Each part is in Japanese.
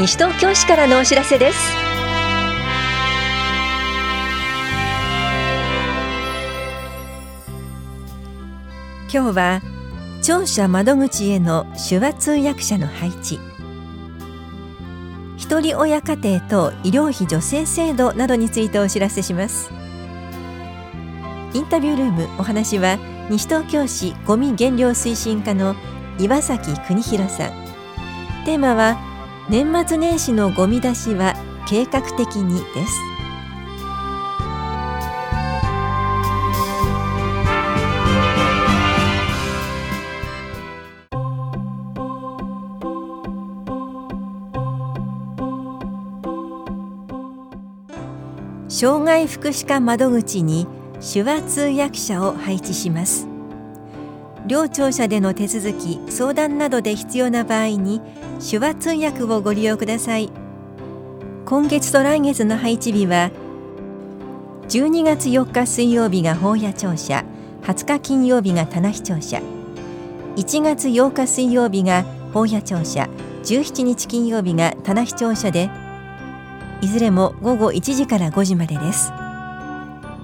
西東京市からのお知らせです。今日は庁舎窓口への手話通訳者の配置。一人親家庭と医療費助成制度などについてお知らせします。インタビュールームお話は西東京市ごみ減量推進課の岩崎邦弘さん。テーマは年末年始のゴミ出しは計画的にです。障害福祉課窓口に手話通訳者を配置します。両庁舎での手続き相談などで必要な場合に手話通訳をご利用ください。今月と来月の配置日は12月4日水曜日が法屋庁舎20日金曜日が棚視庁舎。1月8日水曜日が法屋庁舎17日金曜日が棚視庁舎でいずれも午後1時から5時までです。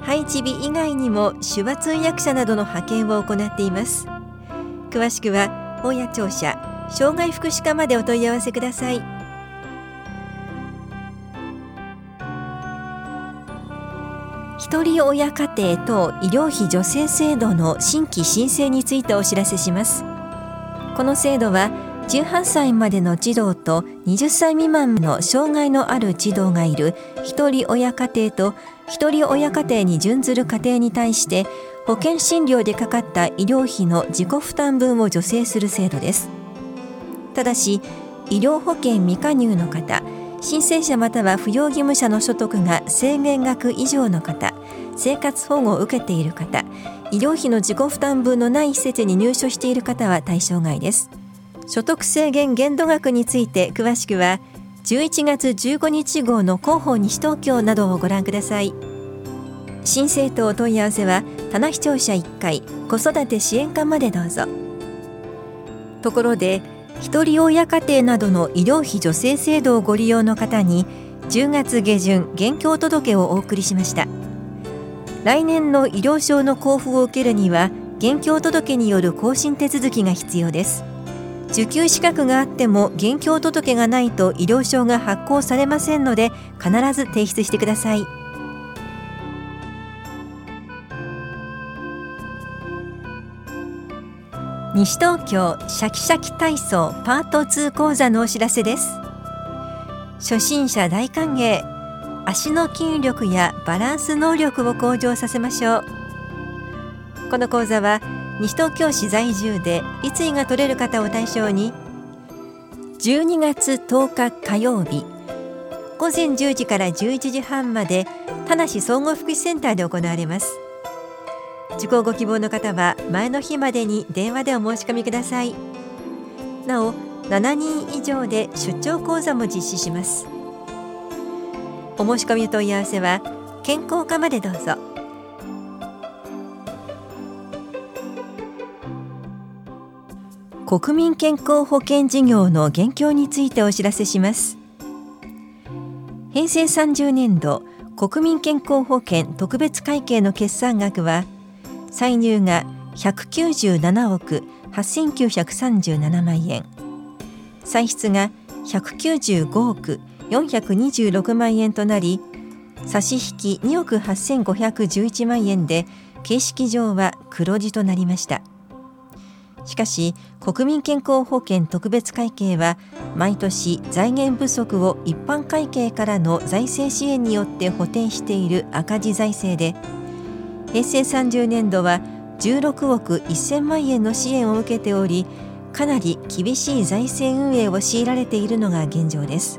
配置日以外にも手話通訳者などの派遣を行っています。詳しくは本屋庁舎障害福祉課までお問い合わせください。一人親家庭等医療費助成制度の新規申請についてお知らせします。この制度は18歳までの児童と20歳未満の障害のある児童がいる一人親家庭と一人親家庭に準ずる家庭に対して保険診療でかかった医療費の自己負担分を助成する制度です。ただし医療保険未加入の方申請者または扶養義務者の所得が制限額以上の方生活保護を受けている方医療費の自己負担分のない施設に入所している方は対象外です。所得制限限度額について詳しくは11月15日号の広報西東京などをご覧ください。申請等お問い合わせは棚視聴者1階子育て支援課までどうぞ。ところで一人親家庭などの医療費助成制度をご利用の方に10月下旬現況届をお送りしました。来年の医療証の交付を受けるには現況届による更新手続きが必要です。受給資格があっても現況届がないと医療証が発行されませんので必ず提出してください。西東京シャキシャキ体操パート2講座のお知らせです。初心者大歓迎足の筋力やバランス能力を向上させましょう。この講座は西東京市在住で立位が取れる方を対象に12月10日火曜日午前10時から11時半まで田梨総合福祉センターで行われます。受講ご希望の方は前の日までに電話でお申し込みください。なお7人以上で出張講座も実施します。お申し込み問い合わせは健康課までどうぞ。国民健康保険事業の現況についてお知らせします。平成30年度国民健康保険特別会計の決算額は歳入が197億8937万円歳出が195億426万円となり差し引き2億8511万円で形式上は黒字となりました。しかし国民健康保険特別会計は毎年財源不足を一般会計からの財政支援によって補填している赤字財政で平成30年度は16億1000万円の支援を受けておりかなり厳しい財政運営を強いられているのが現状です。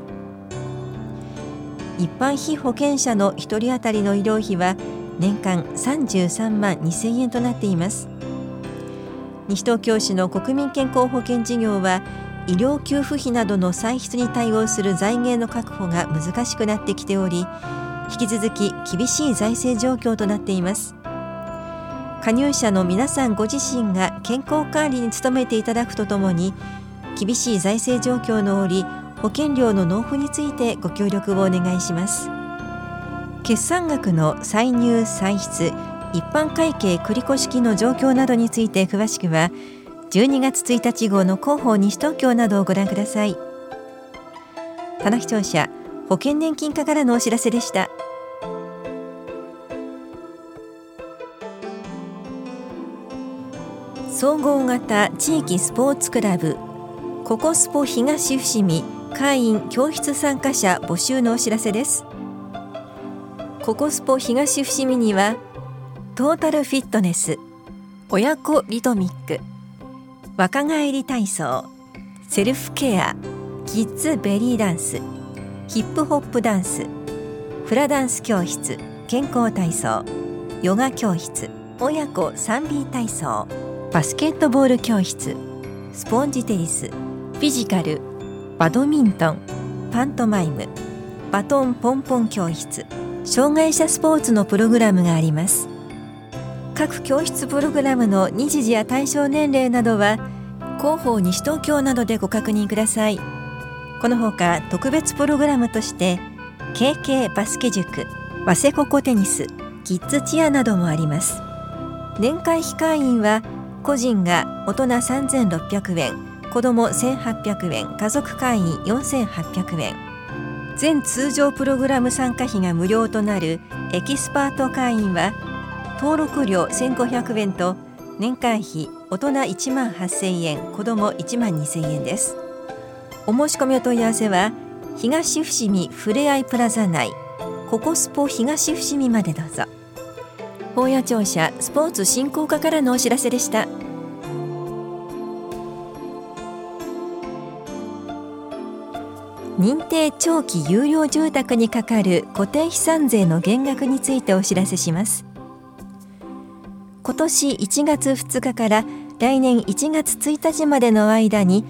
一般被保険者の1人当たりの医療費は年間33万2000円となっています。西東京市の国民健康保険事業は医療給付費などの歳出に対応する財源の確保が難しくなってきており引き続き厳しい財政状況となっています。加入者の皆さんご自身が健康管理に努めていただくとともに厳しい財政状況の折保険料の納付についてご協力をお願いします。決算額の歳入歳出一般会計繰越式の状況などについて詳しくは12月1日号の広報西東京などをご覧ください。棚視聴者保険年金課からのお知らせでした。総合型地域スポーツクラブ。ココスポ東伏見会員教室参加者募集のお知らせです。ココスポ東伏見にはトータルフィットネス親子リトミック若返り体操セルフケアキッズベリーダンスヒップホップダンスフラダンス教室健康体操ヨガ教室親子 3B 体操。バスケットボール教室スポンジテニスフィジカルバドミントンパントマイムバトンポンポン教室障害者スポーツのプログラムがあります。各教室プログラムの日時や対象年齢などは広報西東京などでご確認ください。このほか特別プログラムとして KK バスケ塾早瀬ココテニスキッズチアなどもあります。年会費会員は個人が大人3600円子ども1800円家族会員4800円。全通常プログラム参加費が無料となるエキスパート会員は登録料1500円と年会費大人1万8000円子ども1万2000円です。お申し込みお問い合わせは東伏見ふれあいプラザ内ココスポ東伏見までどうぞ。法屋庁舎スポーツ振興課からのお知らせでした。認定長期有料住宅にかかる固定資産税の減額についてお知らせします。今年1月2日から来年1月1日までの間に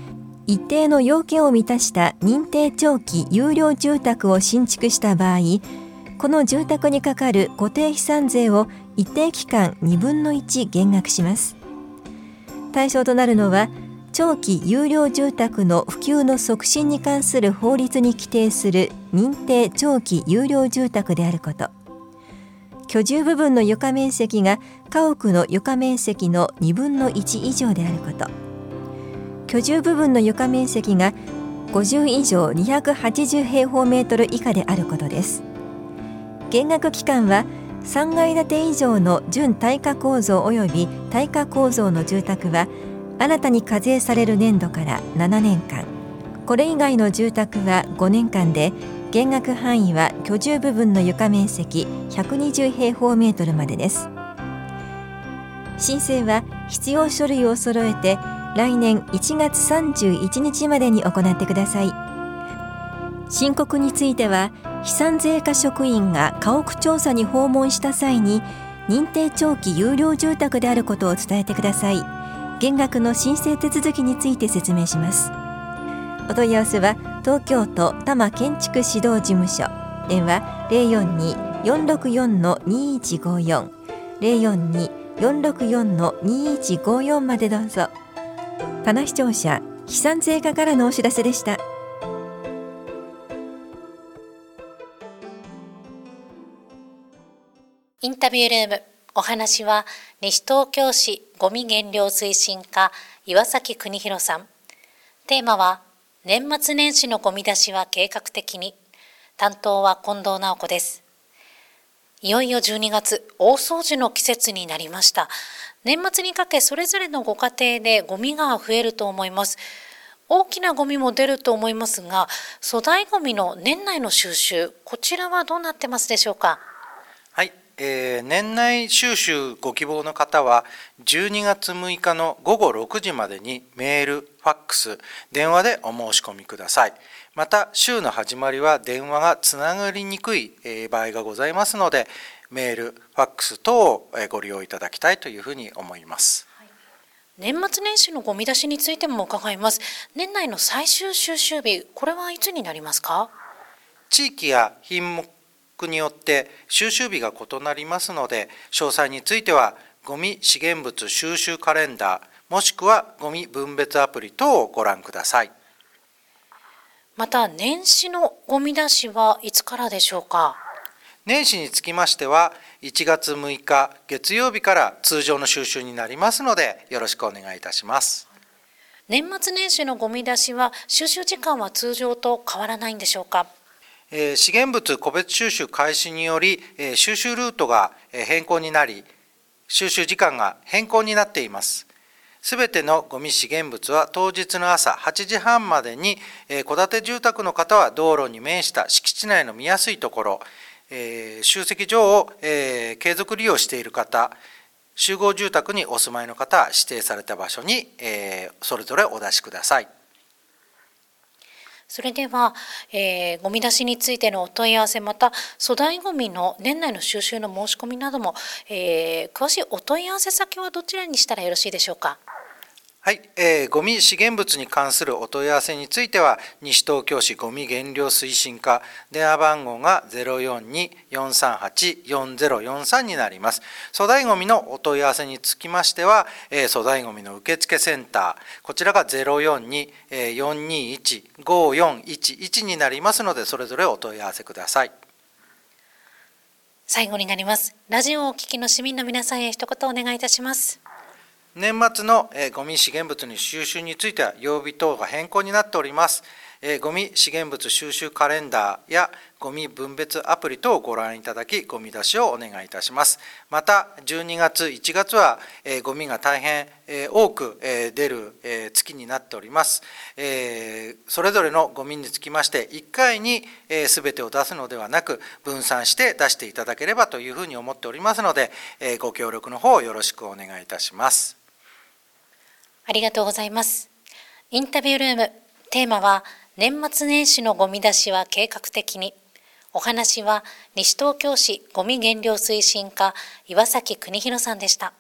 一定の要件を満たした認定長期有料住宅を新築した場合この住宅にかかる固定資産税を一定期間2分の1減額します。対象となるのは長期有料住宅の普及の促進に関する法律に規定する認定長期有料住宅であること。居住部分の床面積が家屋の床面積の2分の1以上であること。居住部分の床面積が50以上280平方メートル以下であることです。減額期間は3階建て以上の準耐火構造及び耐火構造の住宅は新たに課税される年度から7年間。これ以外の住宅は5年間で減額範囲は居住部分の床面積120平方メートルまでです。申請は必要書類を揃えて来年1月31日までに行ってください。申告については飛散税課職員が家屋調査に訪問した際に認定長期有料住宅であることを伝えてください。減額の申請手続きについて説明します。お問い合わせは東京都多摩建築指導事務所。電話042-464-2154 042-464-2154までどうぞ。棚視聴者飛散税課からのお知らせでした。インタビュールームお話は西東京市ごみ減量推進課岩崎邦弘さん。テーマは年末年始のゴミ出しは計画的に。担当は近藤直子です。いよいよ12月大掃除の季節になりました。年末にかけそれぞれのご家庭でゴミが増えると思います。大きなゴミも出ると思いますが粗大ゴミの年内の収集こちらはどうなってますでしょうか？えー、年内収集ご希望の方は12月6日の午後6時までにメール、ファックス、電話でお申し込みください。また週の始まりは電話がつながりにくい場合がございますのでメール、ファックス等をご利用いただきたいというふうに思います。年末年始のゴミ出しについても伺います。年内の最終収集日、これはいつになりますか？地域や品目によって収集日が異なりますので詳細についてはゴミ資源物収集カレンダーもしくはゴミ分別アプリ等をご覧ください。また年始のゴミ出しはいつからでしょうか？年始につきましては1月6日月曜日から通常の収集になりますのでよろしくお願いいたします。年末年始のゴミ出しは収集時間は通常と変わらないんでしょうか？えー資源物個別収集開始により、収集ルートが変更になり、収集時間が変更になっています。すべてのゴミ資源物は当日の朝8時半までに、戸建て住宅の方は道路に面した敷地内の見やすいところ、集積場を、継続利用している方、集合住宅にお住まいの方は指定された場所に、それぞれお出しください。それでは、えーゴミ出しについてのお問い合わせまた粗大ゴミの年内の収集の申し込みなども、えー詳しいお問い合わせ先はどちらにしたらよろしいでしょうか？はい、えーゴミ資源物に関するお問い合わせについては、西東京市ゴミ減量推進課、電話番号が042-438-4043になります。粗大ゴミのお問い合わせにつきましては、えー粗大ゴミの受付センター、こちらが042-421-5411になりますので、それぞれお問い合わせください。最後になりますラジオをお聞きの市民の皆さんへ一言お願いいたします年末のえゴミ資源物の収集については曜日等が変更になっております。えゴミ資源物収集カレンダーやゴミ分別アプリ等をご覧いただき、ゴミ出しをお願いいたします。また、12月、1月はえゴミが大変多く出る月になっております。それぞれのゴミにつきまして、1回にすべてを出すのではなく、分散して出していただければというふうに思っておりますので、ご協力の方をよろしくお願いいたします。ありがとうございます。インタビュールームテーマは年末年始のゴミ出しは計画的に。お話は西東京市ゴミ減量推進課岩崎邦弘さんでした。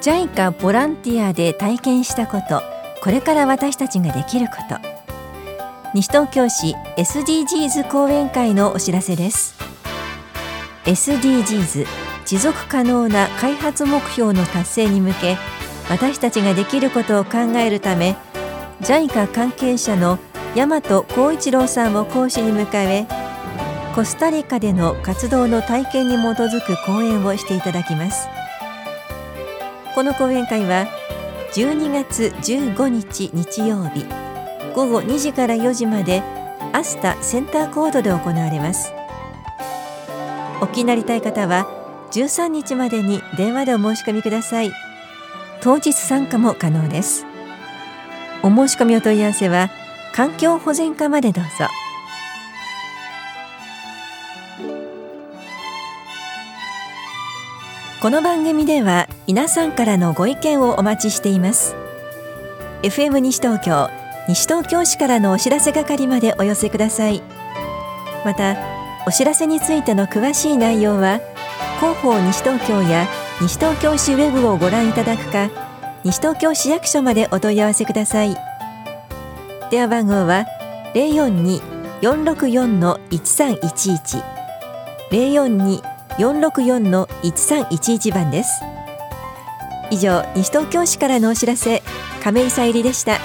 ジャイカボランティアで体験したことこれから私たちができること。西東京市 SDGs 講演会のお知らせです。SDGs 持続可能な開発目標の達成に向け私たちができることを考えるため JICA 関係者の大和光一郎さんを講師に迎えコスタリカでの活動の体験に基づく講演をしていただきます。この講演会は12月15日日曜日午後2時から4時までアスタセンターコードで行われます。お気になりたい方は13日までに電話でお申し込みください。当日参加も可能です。お申し込みお問い合わせは環境保全課までどうぞ。この番組では皆さんからのご意見をお待ちしています。FM 西東京西東京市からのお知らせ係までお寄せください。またお知らせについての詳しい内容は広報西東京や西東京市ウェブをご覧いただくか西東京市役所までお問い合わせください。電話番号は042-464-1311 042-464-1311番です。以上西東京市からのお知らせ亀井さゆりでした。